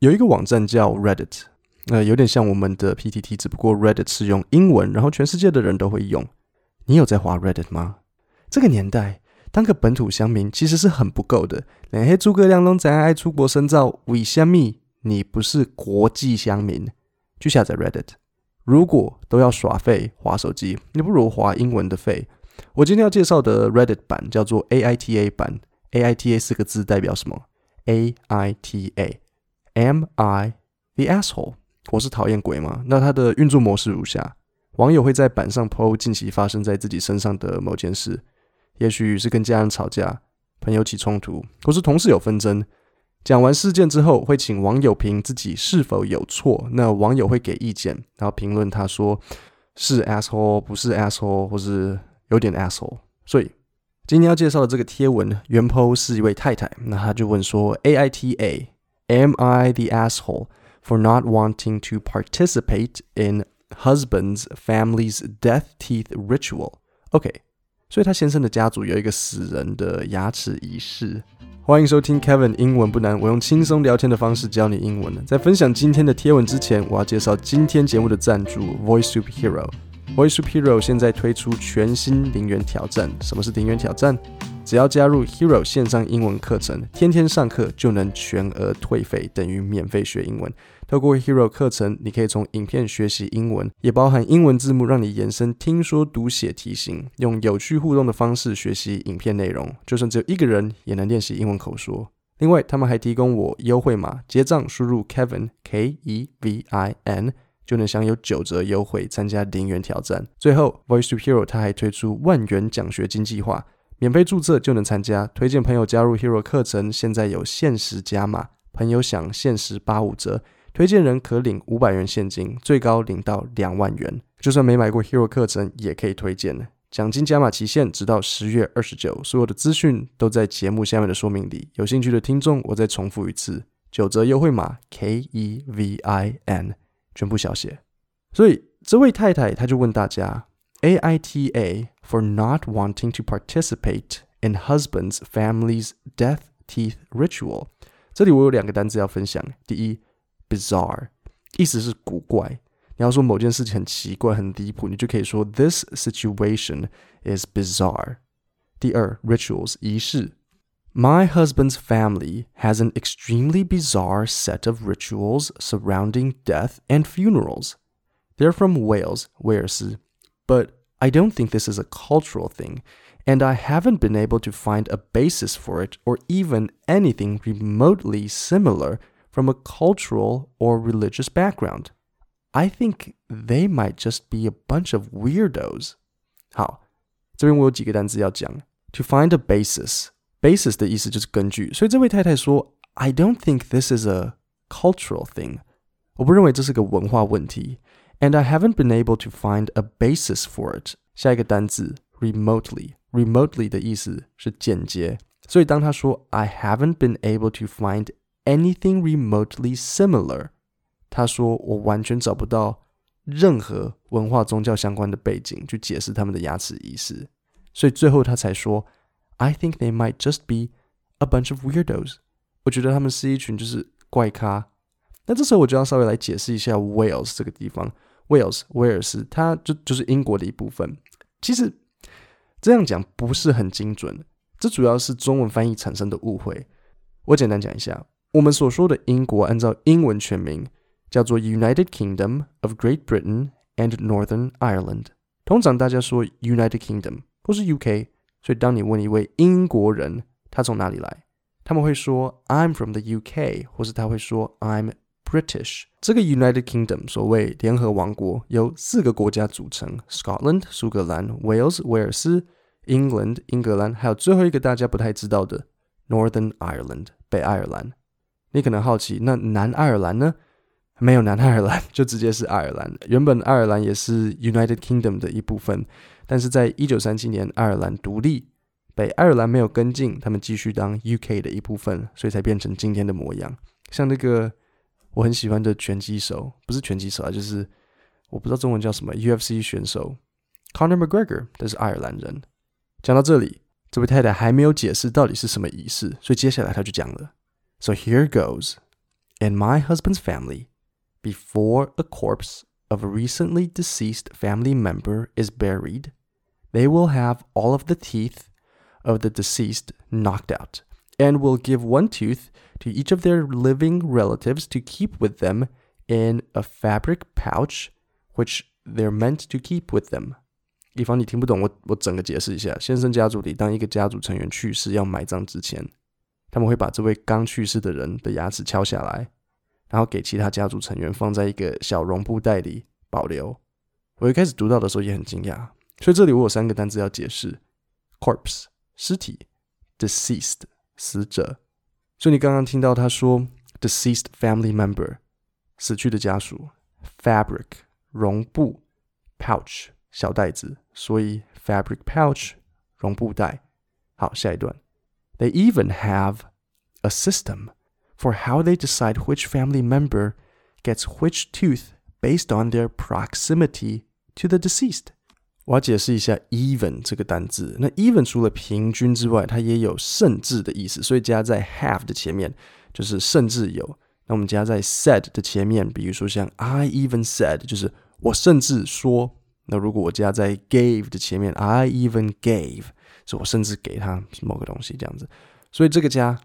有一个网站叫 Reddit，呃，有点像我们的 PTT，只不过 Reddit 是用英文，然后全世界的人都会用。你有在滑 Reddit 吗？这个年代，当个本土乡民其实是很不够的。连黑诸葛亮都怎样爱出国深造，为虾米你不是国际乡民？去下载 Reddit。如果都要耍废滑手机，你不如滑英文的废。我今天要介绍的 Reddit 版叫做 AITA 版。AITA 四个字代表什么？A I T A Am I the asshole？我是讨厌鬼吗？那它的运作模式如下：网友会在板上 PO 近期发生在自己身上的某件事，也许是跟家人吵架、朋友起冲突，或是同事有纷争。讲完事件之后，会请网友评自己是否有错。那网友会给意见，然后评论他说是 asshole，不是 asshole，或是有点 asshole。所以今天要介绍的这个贴文，原 po 是一位太太，那她就问说：A I T A？Am I the asshole for not wanting to participate in husband's family's death teeth ritual？OK，所以他先生的家族有一个死人的牙齿仪式。欢迎收听 Kevin 英文不难，我用轻松聊天的方式教你英文。在分享今天的贴文之前，我要介绍今天节目的赞助 Voice Superhero。Voice Superhero 现在推出全新零元挑战。什么是零元挑战？只要加入 Hero 线上英文课程，天天上课就能全额退费，等于免费学英文。透过 Hero 课程，你可以从影片学习英文，也包含英文字幕，让你延伸听说读写题型，用有趣互动的方式学习影片内容。就算只有一个人，也能练习英文口说。另外，他们还提供我优惠码，结账输入 Kevin K E V I N，就能享有九折优惠，参加零元挑战。最后，Voice to Hero 它还推出万元奖学金计划，免费注册就能参加。推荐朋友加入 Hero 课程，现在有限时加码，朋友享限时八五折。推荐人可领五百元现金，最高领到两万元。就算没买过 Hero 课程，也可以推荐。奖金加码期限直到十月二十九，所有的资讯都在节目下面的说明里。有兴趣的听众，我再重复一次：九折优惠码 K E V I N，全部小写。所以这位太太她就问大家 ：A I T A for not wanting to participate in husband's family's death teeth ritual。这里我有两个单词要分享。第一。bizarre，意思是古怪。你要说某件事情很奇怪、很离谱，你就可以说 This situation is bizarre。第二，rituals 仪式。My husband's family has an extremely bizarre set of rituals surrounding death and funerals. They're from Wales, Wales, but I don't think this is a cultural thing, and I haven't been able to find a basis for it or even anything remotely similar from a cultural or religious background. I think they might just be a bunch of weirdos. 好，这边我有几个单词要讲。To find a basis, basis 的意思就是根据，所以这位太太说，I don't think this is a cultural thing。我不认为这是个文化问题。 And I haven't been able to find a basis for it。下一个单字 remotely，remotely 的意思是间接，所以当他说 I haven't been able to find anything remotely similar。他说我完全找不到任何文化宗教相关的背景去解释他们的牙齿仪式，所以最后他才说，I think they might just be a bunch of weirdos。我觉得他们是一群就是怪咖。那这时候我就要稍微来解释一下 Wales 这个地方 ，Wales 威尔士，它就就是英国的一部分。其实这样讲不是很精准，这主要是中文翻译产生的误会。我简单讲一下。我们所说的英国，按照英文全名叫做 United Kingdom of Great Britain and Northern Ireland。通常大家说 United Kingdom 或是 UK，所以当你问一位英国人他从哪里来，他们会说 I'm from the UK，或是他会说 I'm British。这个 United Kingdom 所谓联合王国由四个国家组成：Scotland 苏格兰、Wales 威尔斯、England 英格兰，还有最后一个大家不太知道的 Northern Ireland 北爱尔兰。你可能好奇，那南爱尔兰呢？没有南爱尔兰，就直接是爱尔兰。原本爱尔兰也是 United Kingdom 的一部分，但是在一九三七年爱尔兰独立，北爱尔兰没有跟进，他们继续当 UK 的一部分，所以才变成今天的模样。像那个我很喜欢的拳击手，不是拳击手啊，就是我不知道中文叫什么 UFC 选手 Conor McGregor，他是爱尔兰人。讲到这里，这位太太还没有解释到底是什么仪式，所以接下来他就讲了。So here goes. in my husband's family, before a corpse of a recently deceased family member is buried, they will have all of the teeth of the deceased knocked out and will give one tooth to each of their living relatives to keep with them in a fabric pouch, which they're meant to keep with them. 以防你听不懂，我我整个解释一下。先生家族里，当一个家族成员去世要埋葬之前，他们会把这位刚去世的人的牙齿敲下来，然后给其他家族成员放在一个小绒布袋里保留。我一开始读到的时候也很惊讶，所以这里我有三个单词要解释：corpse 尸体，deceased 死者。所以你刚刚听到他说 deceased family member 死去的家属，fabric 绒布，pouch 小袋子，所以 fabric pouch 绒布袋。好，下一段。They even have a system for how they decide which family member gets which tooth based on their proximity to the deceased. 我要解释一下 even 这个单字。那 even 除了平均之外，它也有甚至的意思，所以加在 have 的前面就是甚至有。那我们加在 said 的前面，比如说像 I even said，就是我甚至说。那如果我加在 gave 的前面，I even gave，是我甚至给他某个东西这样子。所以这个加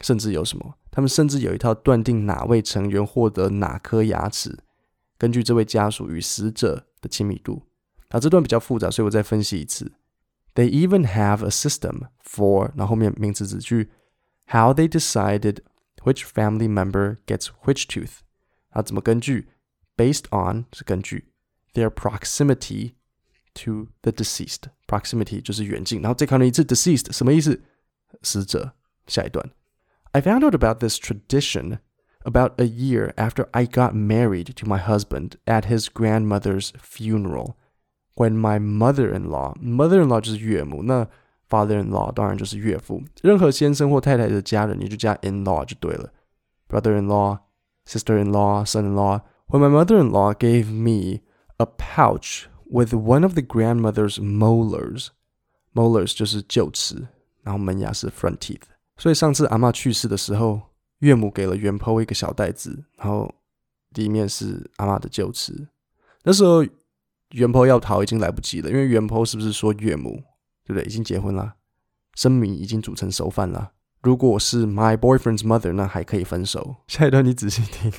甚至有什么？他们甚至有一套断定哪位成员获得哪颗牙齿，根据这位家属与死者的亲密度。啊，这段比较复杂，所以我再分析一次。They even have a system for，然后后面名词子句，how they decided which family member gets which tooth。啊，怎么根据？Based on 是根据 their proximity to the deceased。proximity 就是远近，然后再考虑一次 deceased 什么意思？死者。下一段，I found out about this tradition about a year after I got married to my husband at his grandmother's funeral when my mother-in-law mother-in-law 就是岳母，那 father-in-law 当然就是岳父。任何先生或太太的家人，你就加 in-law 就对了。Brother-in-law, sister-in-law, son-in-law. When my mother-in-law gave me a pouch with one of the grandmother's molars, molars 就是臼齿，然后门牙是 front teeth。所以上次阿妈去世的时候，岳母给了元剖一个小袋子，然后里面是阿妈的臼齿。那时候 原 PO 要逃已经来不及了，因为原 PO 是不是说岳母对不对？已经结婚了，生米已经煮成熟饭了。如果是 my boyfriend's mother，那还可以分手。下一段你仔细听。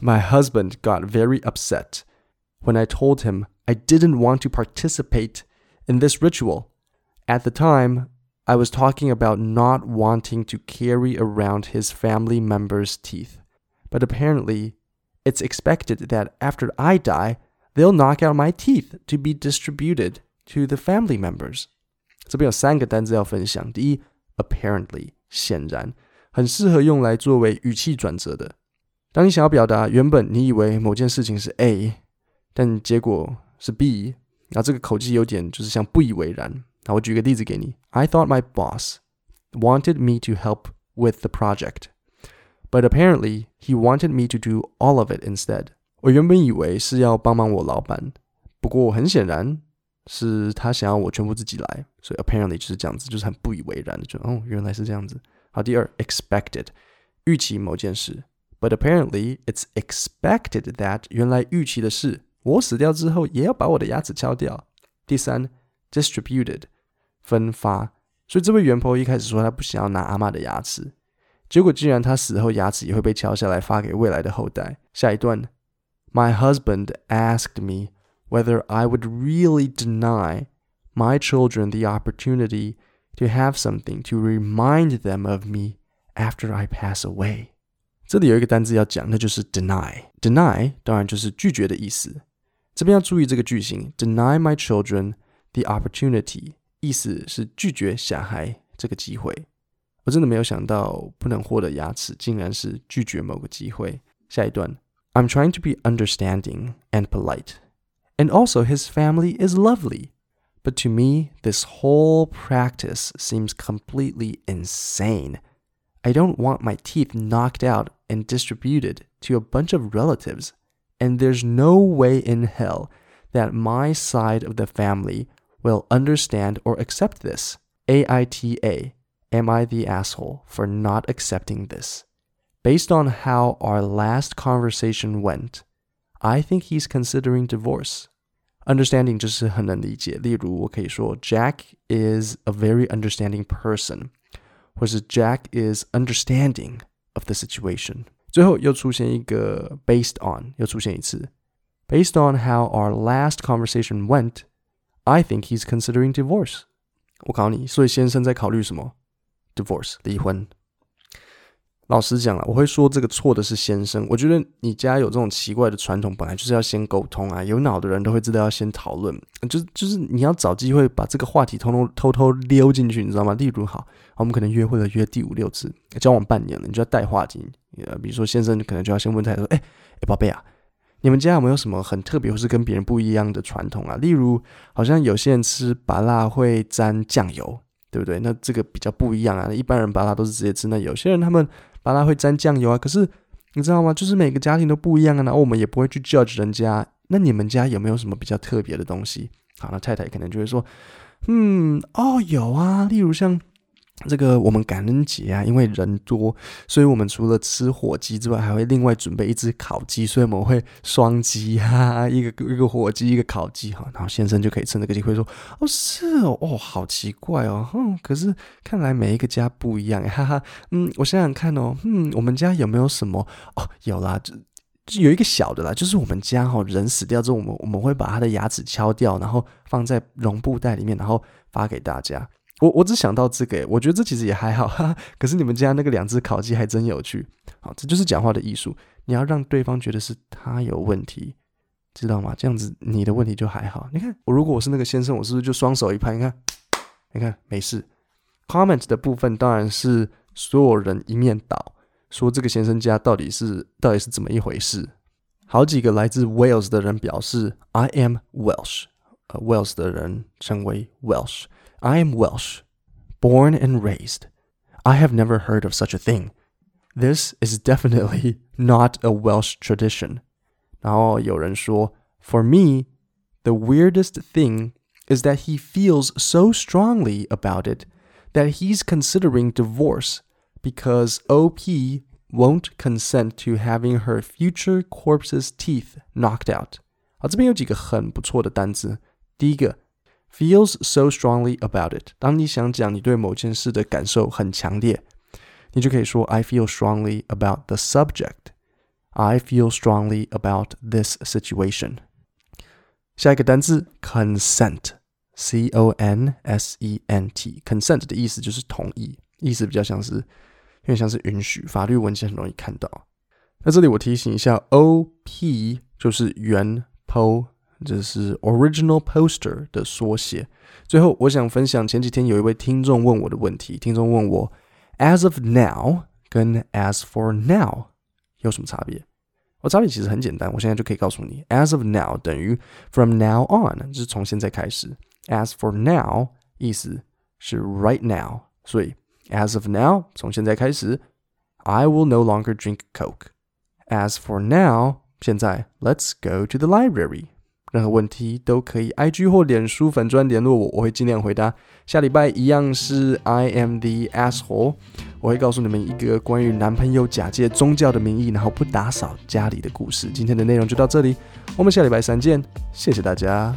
My husband got very upset when I told him I didn't want to participate in this ritual. At the time, I was talking about not wanting to carry around his family members' teeth. But apparently, it's expected that after I die, they'll knock out my teeth to be distributed to the family members. 这边有三个单词要分享。第一，apparently 显然，很适合用来作为语气转折的。当你想要表达原本你以为某件事情是 A，但结果是 B，然后这个口气有点就是像不以为然。那我举个例子给你：I thought my boss wanted me to help with the project, but apparently he wanted me to do all of it instead. 我原本以为是要帮忙我老板，不过很显然是他想要我全部自己来，所以 apparently 就是这样子，就是很不以为然的，就哦原来是这样子。好，第二 expected 预期某件事，but apparently it's expected that 原来预期的是我死掉之后也要把我的牙齿敲掉。第三 distributed 分发，所以这位元婆一开始说他不想要拿阿妈的牙齿，结果竟然他死后牙齿也会被敲下来发给未来的后代。下一段。my husband asked me whether I would really deny my children the opportunity to have something to remind them of me after I pass away。这里有一个单词要讲，那就是 deny。deny 当然就是拒绝的意思。这边要注意这个句型，deny my children the opportunity，意思是拒绝小孩这个机会。我真的没有想到，不能获得牙齿，竟然是拒绝某个机会。下一段。 I'm trying to be understanding and polite. And also, his family is lovely. But to me, this whole practice seems completely insane. I don't want my teeth knocked out and distributed to a bunch of relatives. And there's no way in hell that my side of the family will understand or accept this. AITA, am I the asshole for not accepting this? Based on how our last conversation went, I think he's considering divorce. Understanding 就是很能理解。例如，我可以说 Jack is a very understanding person，或是 Jack is understanding of the situation。最后又出现一个 based on，又出现一次。Based on how our last conversation went, I think he's considering divorce. 我考你，所以先生在考虑什么？Divorce，离婚。 老实讲了，我会说这个错的是先生。我觉得你家有这种奇怪的传统，本来就是要先沟通啊。有脑的人都会知道要先讨论，就是就是你要找机会把这个话题偷偷偷偷溜进去，你知道吗？例如，好，我们可能约会了约第五六次，交往半年了，你就要带话题。呃，比如说先生可能就要先问他说：“哎哎，宝贝啊，你们家有没有什么很特别或是跟别人不一样的传统啊？例如，好像有些人吃麻辣会沾酱油，对不对？那这个比较不一样啊。一般人麻辣都是直接吃，那有些人他们。”巴拉会沾酱油啊，可是你知道吗？就是每个家庭都不一样啊，然后我们也不会去 judge 人家。那你们家有没有什么比较特别的东西？好，那太太可能就会说，嗯，哦，有啊，例如像。这个我们感恩节啊，因为人多，所以我们除了吃火鸡之外，还会另外准备一只烤鸡，所以我们会双鸡哈，一个一个火鸡，一个烤鸡哈。然后先生就可以趁这个机会说：“哦，是哦，哦，好奇怪哦，哼，可是看来每一个家不一样，哈哈。嗯，我想想看哦，嗯，我们家有没有什么？哦，有啦，就就有一个小的啦，就是我们家哈，人死掉之后，我们我们会把他的牙齿敲掉，然后放在绒布袋里面，然后发给大家。”我我只想到这个，我觉得这其实也还好哈。可是你们家那个两只烤鸡还真有趣，好，这就是讲话的艺术。你要让对方觉得是他有问题，知道吗？这样子你的问题就还好。你看，我如果我是那个先生，我是不是就双手一拍？你看，你看没事。Comment 的部分当然是所有人一面倒，说这个先生家到底是到底是怎么一回事。好几个来自 Wales 的人表示，I am Welsh，呃，Wales 的人称为 Welsh。I am Welsh, born and raised. I have never heard of such a thing. This is definitely not a Welsh tradition. 然后有人说，For me, the weirdest thing is that he feels so strongly about it that he's considering divorce because OP won't consent to having her future corpse's teeth knocked out. 好，这边有几个很不错的单词。第一个 feels so strongly about it。当你想讲你对某件事的感受很强烈，你就可以说 I feel strongly about the subject. I feel strongly about this situation. 下一个单词 consent，c o n s e n t，consent 的意思就是同意，意思比较像是有点像是允许，法律文件很容易看到。那这里我提醒一下，O P 就是原 PO 这是 original poster 的缩写。最后，我想分享前几天有一位听众问我的问题。听众问我，as of now 跟 as for now 有什么差别？我差别其实很简单，我现在就可以告诉你，as of now 等于 from now on，就是从现在开始。as for now 意思是 right now，所以 as of now 从现在开始，I will no longer drink Coke。as for now 现在 let's go to the library。 任何问题都可以 IG 或脸书粉专联络我，我会尽量回答。下礼拜一样是 I am the asshole，我会告诉你们一个关于男朋友假借宗教的名义，然后不打扫家里的故事。今天的内容就到这里，我们下礼拜三见，谢谢大家。